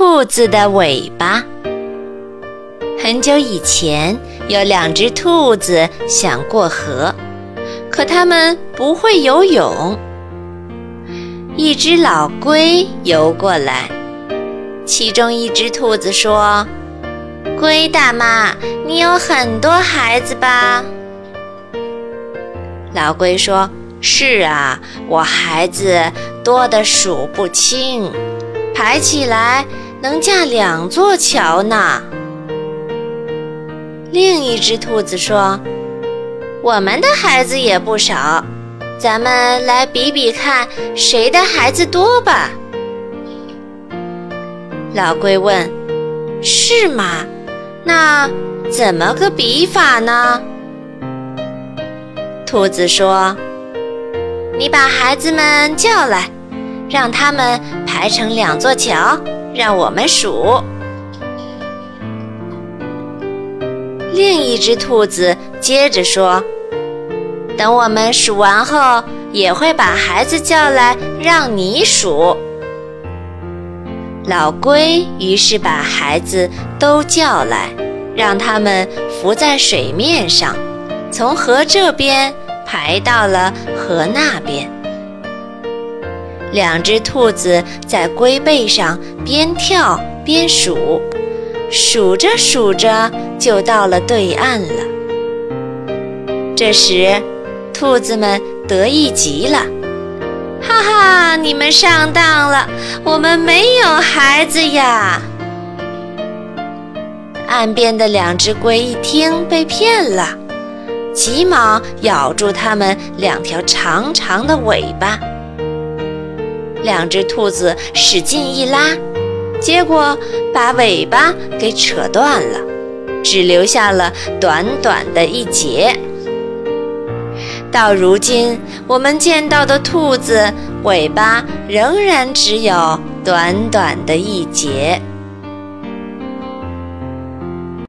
兔子的尾巴。很久以前，有两只兔子想过河，可它们不会游泳。一只老龟游过来，其中一只兔子说：“龟大妈，你有很多孩子吧？”老龟说：“是啊，我孩子多得数不清，排起来能架两座桥呢。”另一只兔子说：“我们的孩子也不少。”咱们来比比看，谁的孩子多吧？老龟问：“是吗？那怎么个比法呢？”兔子说：“你把孩子们叫来，让他们排成两座桥，让我们数。”另一只兔子接着说。等我们数完后，也会把孩子叫来，让你数。老龟于是把孩子都叫来，让他们浮在水面上，从河这边排到了河那边。两只兔子在龟背上边跳边数，数着数着就到了对岸了。这时。兔子们得意极了，哈哈！你们上当了，我们没有孩子呀！岸边的两只龟一听被骗了，急忙咬住它们两条长长的尾巴。两只兔子使劲一拉，结果把尾巴给扯断了，只留下了短短的一截。到如今，我们见到的兔子尾巴仍然只有短短的一截。